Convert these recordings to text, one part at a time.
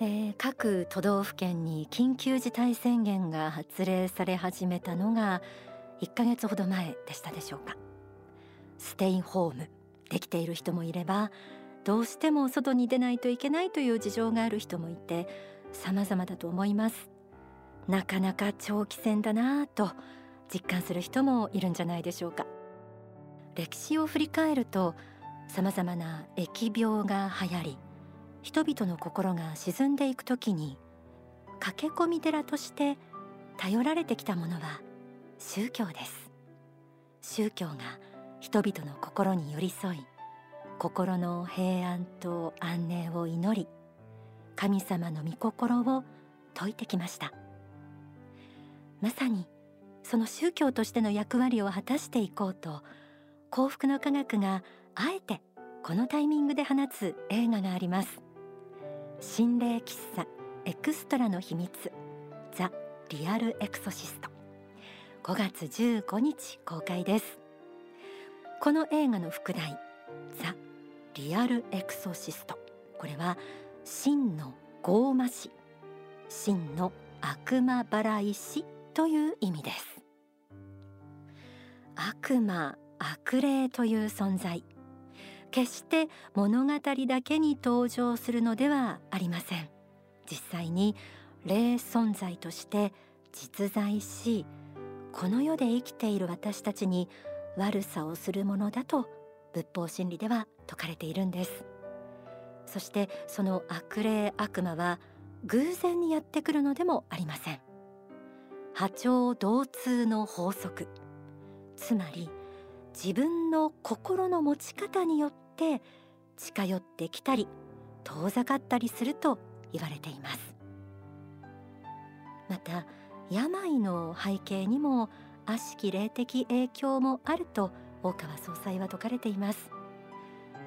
えー、各都道府県に緊急事態宣言が発令され始めたのが1ヶ月ほど前でしたでしょうか。ステイホームできている人もいればどうしても外に出ないといけないという事情がある人もいて様々だと思います。なかなか長期戦だなぁと実感する人もいるんじゃないでしょうか。歴史を振り返ると様々な疫病が流行り人々の心が沈んでいくときに駆け込み寺として頼られてきたものは宗教です。宗教が人々の心に寄り添い心の平安と安寧を祈り神様の御心を説いてきました。まさにその宗教としての役割を果たしていこうと幸福の科学があえてこのタイミングで放つ映画があります。心霊喫茶エクストラの秘密ザ・リアルエクソシスト。5月15日公開です。この映画の副題ザ・リアルエクソシスト。これは真のゴーマ師真の悪魔払い師という意味です。悪魔悪霊という存在。決して物語だけに登場するのではありません。実際に霊存在として実在しこの世で生きている私たちに悪さをするものだと仏法真理では説かれているんです。そしてその悪霊悪魔は偶然にやってくるのでもありません。波長同通の法則。つまり自分の心の持ち方によって近寄ってきたり遠ざかったりすると言われています。また病の背景にも悪しき霊的影響もあると大川総裁は説かれています。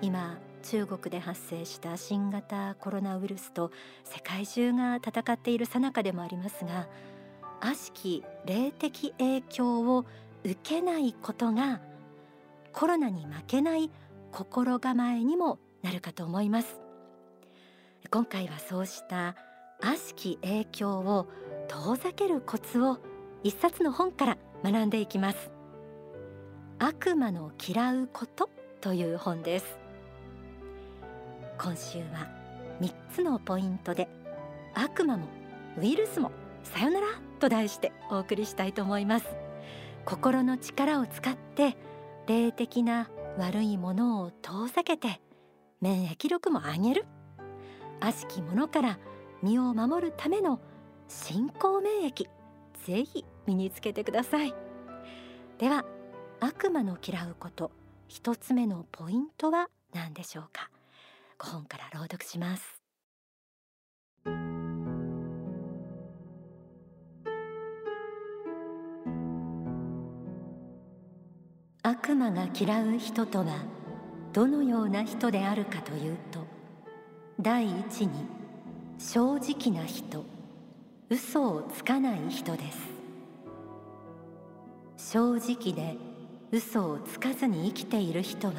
今中国で発生した新型コロナウイルスと世界中が戦っている最中でもありますが悪しき霊的影響を受けないことがコロナに負けない心構えにもなるかと思います。今回はそうした悪しき影響を遠ざけるコツを一冊の本から学んでいきます。悪魔の嫌うことという本です。今週は3つのポイントで悪魔もウイルスもさよならと題してお送りしたいと思います。心の力を使って霊的な悪いものを遠ざけて免疫力も上げる。悪しきものから身を守るための信仰免疫ぜひ身につけてください。では悪魔の嫌うこと一つ目のポイントは何でしょうか？5本から朗読します。悪魔が嫌う人とはどのような人であるかというと第一に正直な人嘘をつかない人です。正直で嘘をつかずに生きている人は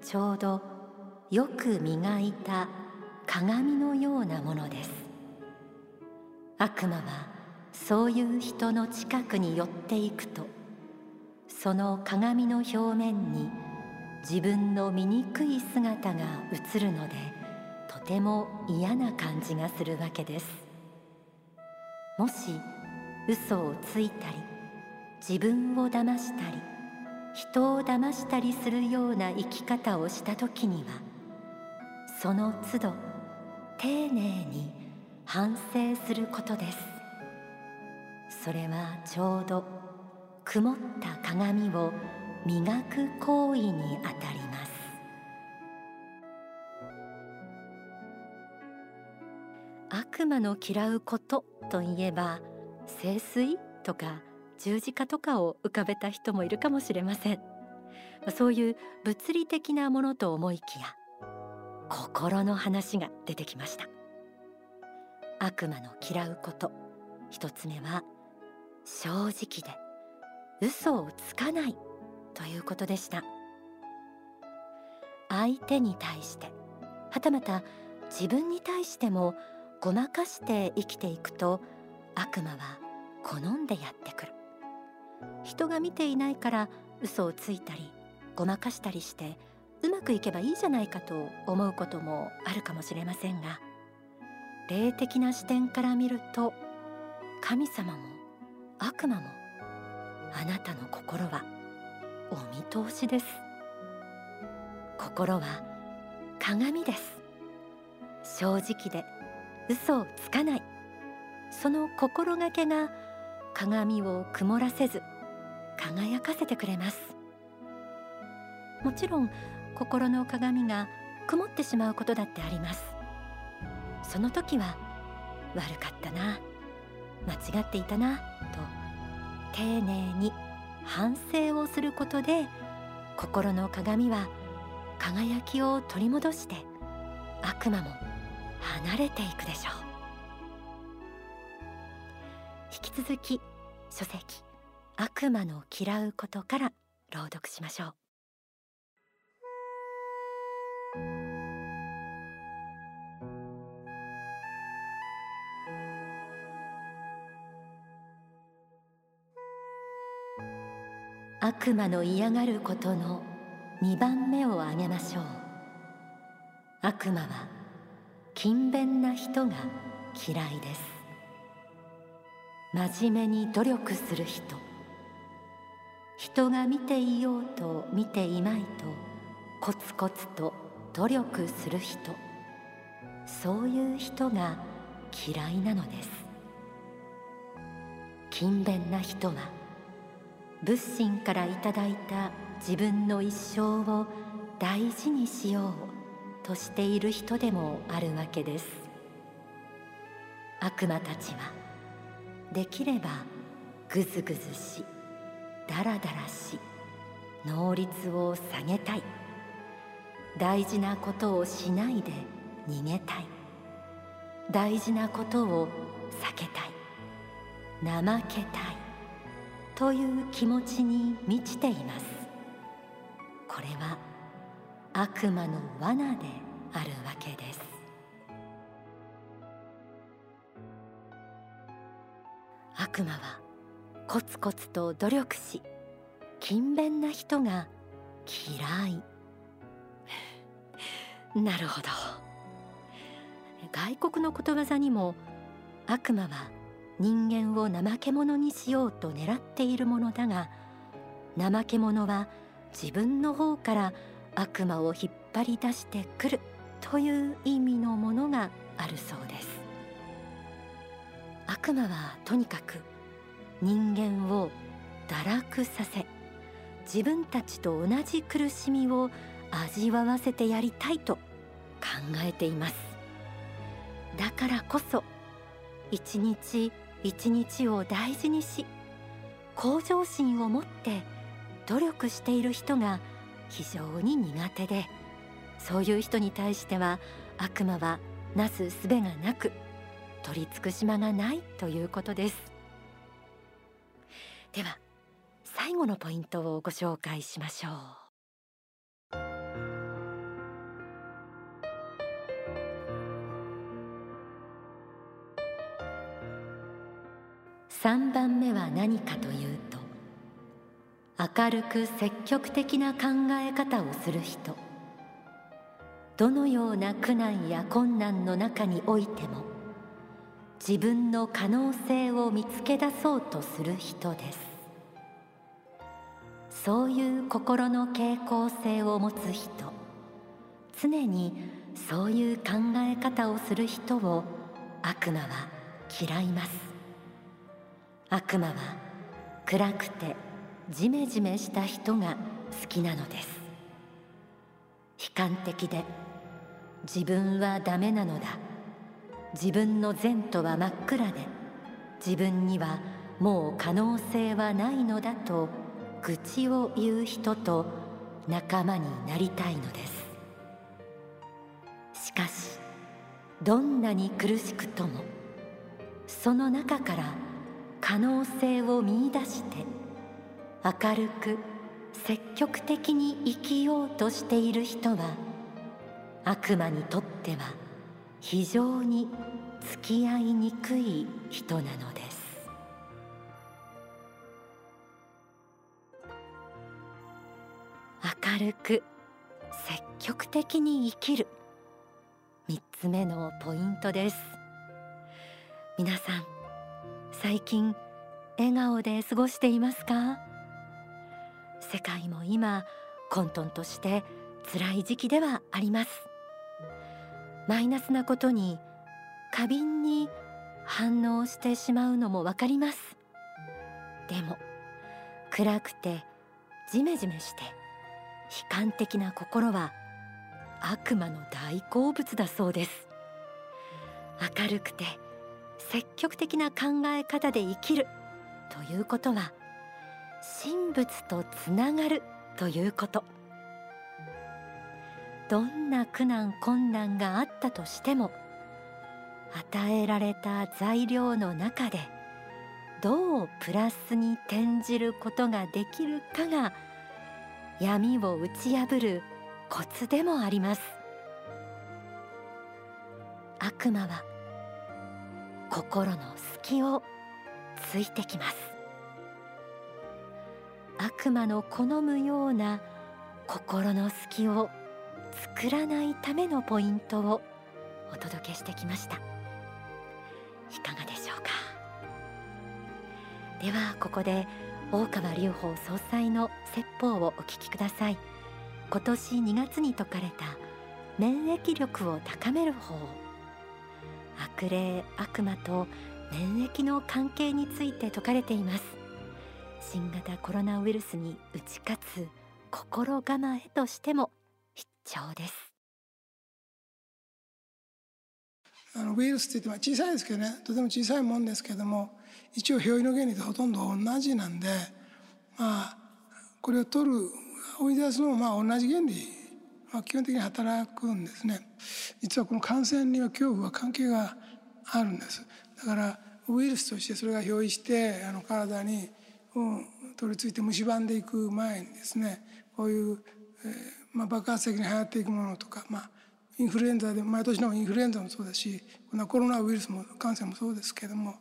ちょうどよく磨いた鏡のようなものです。悪魔はそういう人の近くに寄っていくとその鏡の表面に自分の醜い姿が映るのでとても嫌な感じがするわけです。もし嘘をついたり自分を騙したり人を騙したりするような生き方をした時にはその都度丁寧に反省することです。それはちょうど曇った鏡を磨く行為にあたります。悪魔の嫌うことといえば聖水とか十字架とかを浮かべた人もいるかもしれません。そういう物理的なものと思いきや心の話が出てきました。悪魔の嫌うこと。一つ目は正直で。嘘をつかない。ということでした。相手に対してはたまた自分に対してもごまかして生きていくと悪魔は好んでやってくる。人が見ていないから嘘をついたりごまかしたりしてうまくいけばいいじゃないかと思うこともあるかもしれませんが霊的な視点から見ると神様も悪魔もあなたの心はお見通しです。心は鏡です。正直で嘘をつかない。その心がけが鏡を曇らせず輝かせてくれます。もちろん心の鏡が曇ってしまうことだってあります。その時は悪かったな。間違っていたなと丁寧に反省をすることで心の鏡は輝きを取り戻して悪魔も離れていくでしょう。引き続き書籍悪魔の嫌うことから朗読しましょう。悪魔の嫌がることの2番目を挙げましょう。悪魔は勤勉な人が嫌いです。真面目に努力する人。人が見ていようと見ていまいとコツコツと努力する人。そういう人が嫌いなのです。勤勉な人は仏心からいただいた自分の一生を大事にしようとしている人でもあるわけです。悪魔たちはできればぐずぐずしだらだらし能率を下げたい。大事なことをしないで逃げたい。大事なことを避けたい。怠けたい。という気持ちに満ちています。これは悪魔の罠であるわけです。悪魔はコツコツと努力し勤勉な人が嫌い。なるほど。外国のことわざにも悪魔は人間を怠け者にしようと狙っているものだが怠け者は自分の方から悪魔を引っ張り出してくるという意味のものがあるそうです。悪魔はとにかく人間を堕落させ自分たちと同じ苦しみを味わわせてやりたいと考えています。だからこそ一日一日を大事にし向上心を持って努力している人が非常に苦手でそういう人に対しては悪魔はなすすべがなく取り尽くし間がないということです。では最後のポイントをご紹介しましょう。3番目は何かというと明るく積極的な考え方をする人。どのような苦難や困難の中においても自分の可能性を見つけ出そうとする人です。そういう心の傾向性を持つ人。常にそういう考え方をする人を悪魔は嫌います。悪魔は暗くてジメジメした人が好きなのです。悲観的で自分はダメなのだ。自分の前途は真っ暗で自分にはもう可能性はないのだと愚痴を言う人と仲間になりたいのです。しかしどんなに苦しくともその中から可能性を見いだして明るく積極的に生きようとしている人は悪魔にとっては非常に付き合いにくい人なのです。明るく積極的に生きる三つ目のポイントです。皆さん最近笑顔で過ごしていますか？世界も今混沌として辛い時期ではあります。マイナスなことに過敏に反応してしまうのもわかります。でも暗くてジメジメして悲観的な心は悪魔の大好物だそうです。明るくて積極的な考え方で生きるということは神仏とつながるということ。どんな苦難困難があったとしても与えられた材料の中でどうプラスに転じることができるかが闇を打ち破るコツでもあります。悪魔は心の隙をついてきます。悪魔の好むような心の隙を作らないためのポイントをお届けしてきました。いかがでしょうか？ではここで大川隆法総裁の説法をお聞きください。今年2月に説かれた免疫力を高める方悪霊悪魔と免疫の関係について説かれています。新型コロナウイルスに打ち勝つ心構えとしても必聴です。あのウイルスって言って小さいですけどねとても小さいもんですけども一応表意の原理とほとんど同じなんでまあこれを取る追い出すのもまあ同じ原理は基本的に働くんですね実はこの感染には恐怖は関係があるんですだからウイルスとしてそれが表意してあの体に、うん、取り付いて蝕んでいく前にですねこういう、えーまあ、爆発的に流行っていくものとか、まあ、インフルエンザで毎年のインフルエンザもそうだしこのコロナウイルスも感染もそうですけども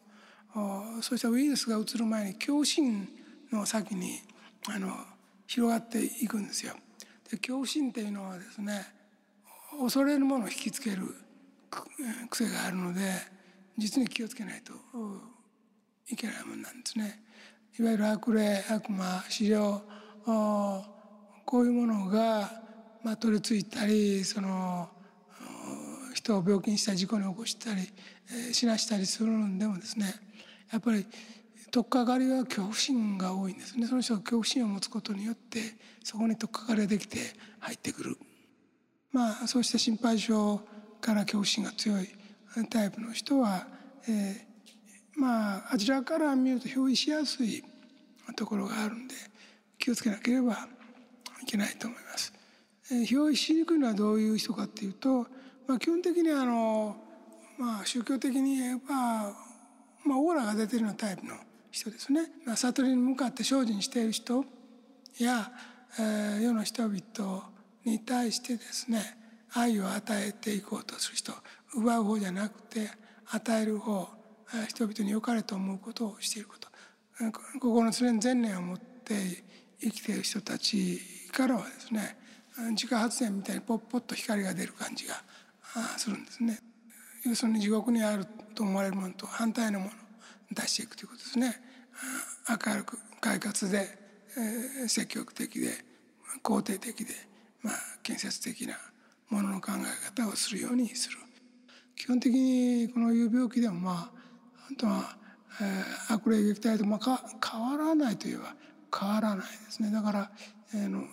そうしたウイルスがうつる前に恐怖心の先にあの広がっていくんですよ。恐怖心っていうのはですね恐れるものを引きつける癖があるので実に気をつけないといけないものなんですね。いわゆる悪霊悪魔死霊こういうものが、まあ、取り付いたりその人を病気にしたり事故に起こしたり、えー、死なしたりするんでもですねやっぱり取っかかりは恐怖心が多いんですね。その人が恐怖心を持つことによってそこに取っかかりができて入ってくる。まあそうした心配性から恐怖心が強いタイプの人は、えー、まああちらから見ると表意しやすいところがあるんで気をつけなければいけないと思います。えー、表意しにくいのはどういう人かっていうと、まあ、基本的にあの、まあ、宗教的に言えば、まあ、オーラが出てるようなタイプの人ですね、まあ、悟りに向かって精進している人や、えー、世の人々に対してですね愛を与えていこうとする人奪う方じゃなくて与える方人々に良かれと思うことをしていることここの常に善念を持って生きている人たちからはですね自家発電みたいにポッポッと光が出る感じがするんですね。要するに地獄にあると思われるものと反対のものを出していくということですね。明るく快活で、えー、積極的で肯定的で、まあ、建設的なものの考え方をするようにする基本的にこのいう病気でもまあ本当は、えー、悪霊撃退とまあか変わらないといえば変わらないですねだから、えー、の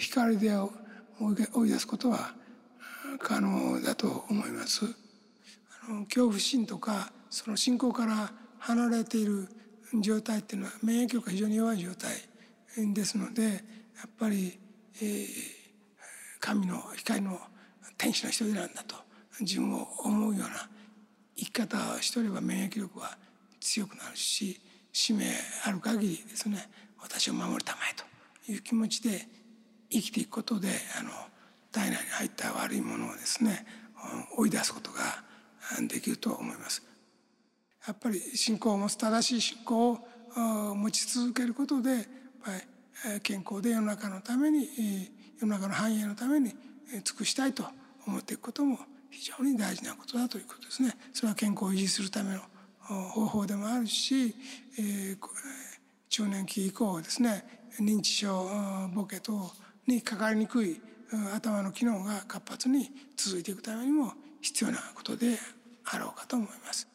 光で追い出すことは可能だと思います。あの恐怖心とかその信仰から離れている状態っていうのは免疫力が非常に弱い状態ですのでやっぱり、えー、神の光の天使の一人なんだと自分を思うような生き方をしとれば免疫力は強くなるし使命ある限りですね私を守るためという気持ちで生きていくことであの体内に入った悪いものをですね追い出すことができると思います。やっぱり信仰を持つ正しい信仰を持ち続けることでやっぱり健康で世の中のために世の中の繁栄のために尽くしたいと思っていくことも非常に大事なことだということですね。それは健康を維持するための方法でもあるし、えー、中年期以降ですね認知症ボケ等にかかりにくい頭の機能が活発に続いていくためにも必要なことであろうかと思います。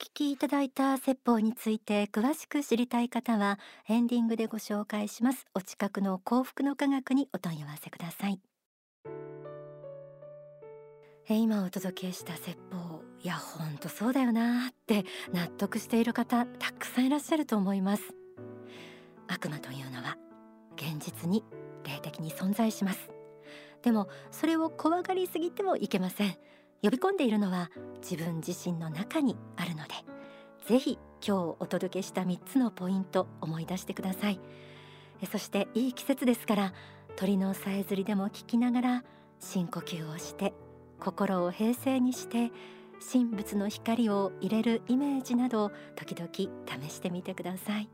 お聞きいただいた説法について詳しく知りたい方はエンディングでご紹介します。お近くの幸福の科学にお問い合わせください。今お届けした説法いや本当そうだよなって納得している方たくさんいらっしゃると思います。悪魔というのは現実に霊的に存在します。でもそれを怖がりすぎてもいけません。呼び込んでいるのは自分自身の中にあるのでぜひ今日お届けした3つのポイント思い出してください。そしていい季節ですから鳥のさえずりでも聞きながら深呼吸をして心を平静にして神仏の光を入れるイメージなど時々試してみてください。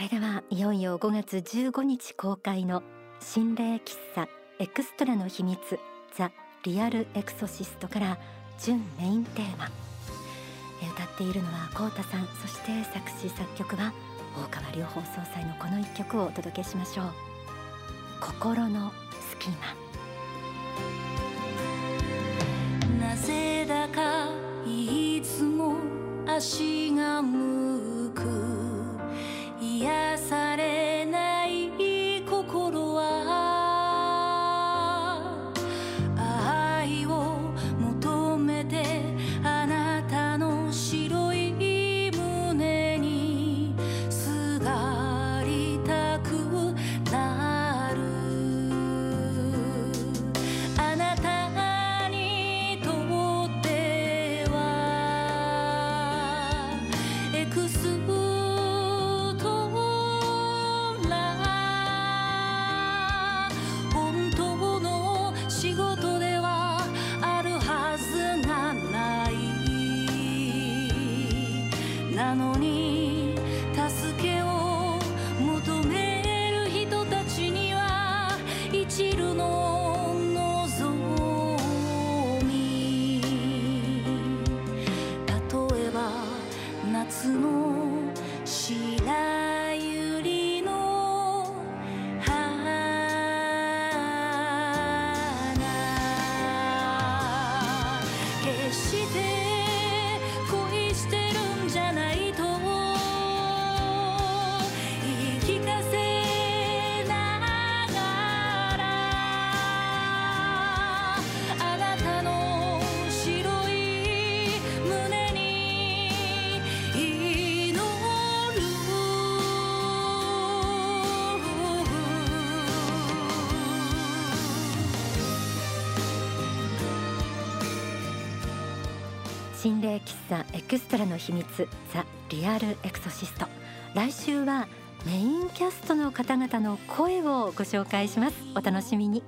れではいよいよ5月15日公開の心霊喫茶エクストラの秘密ザ・リアルエクソシストから準メインテーマ。歌っているのはコウタさんそして作詞作曲は大川隆法総裁のこの一曲をお届けしましょう。心の隙間。なぜだかいつも足が向く。yes, なのに助け心霊喫茶エクストラの秘密ザ・リアルエクソシスト。来週はメインキャストの方々の声をご紹介します。お楽しみに。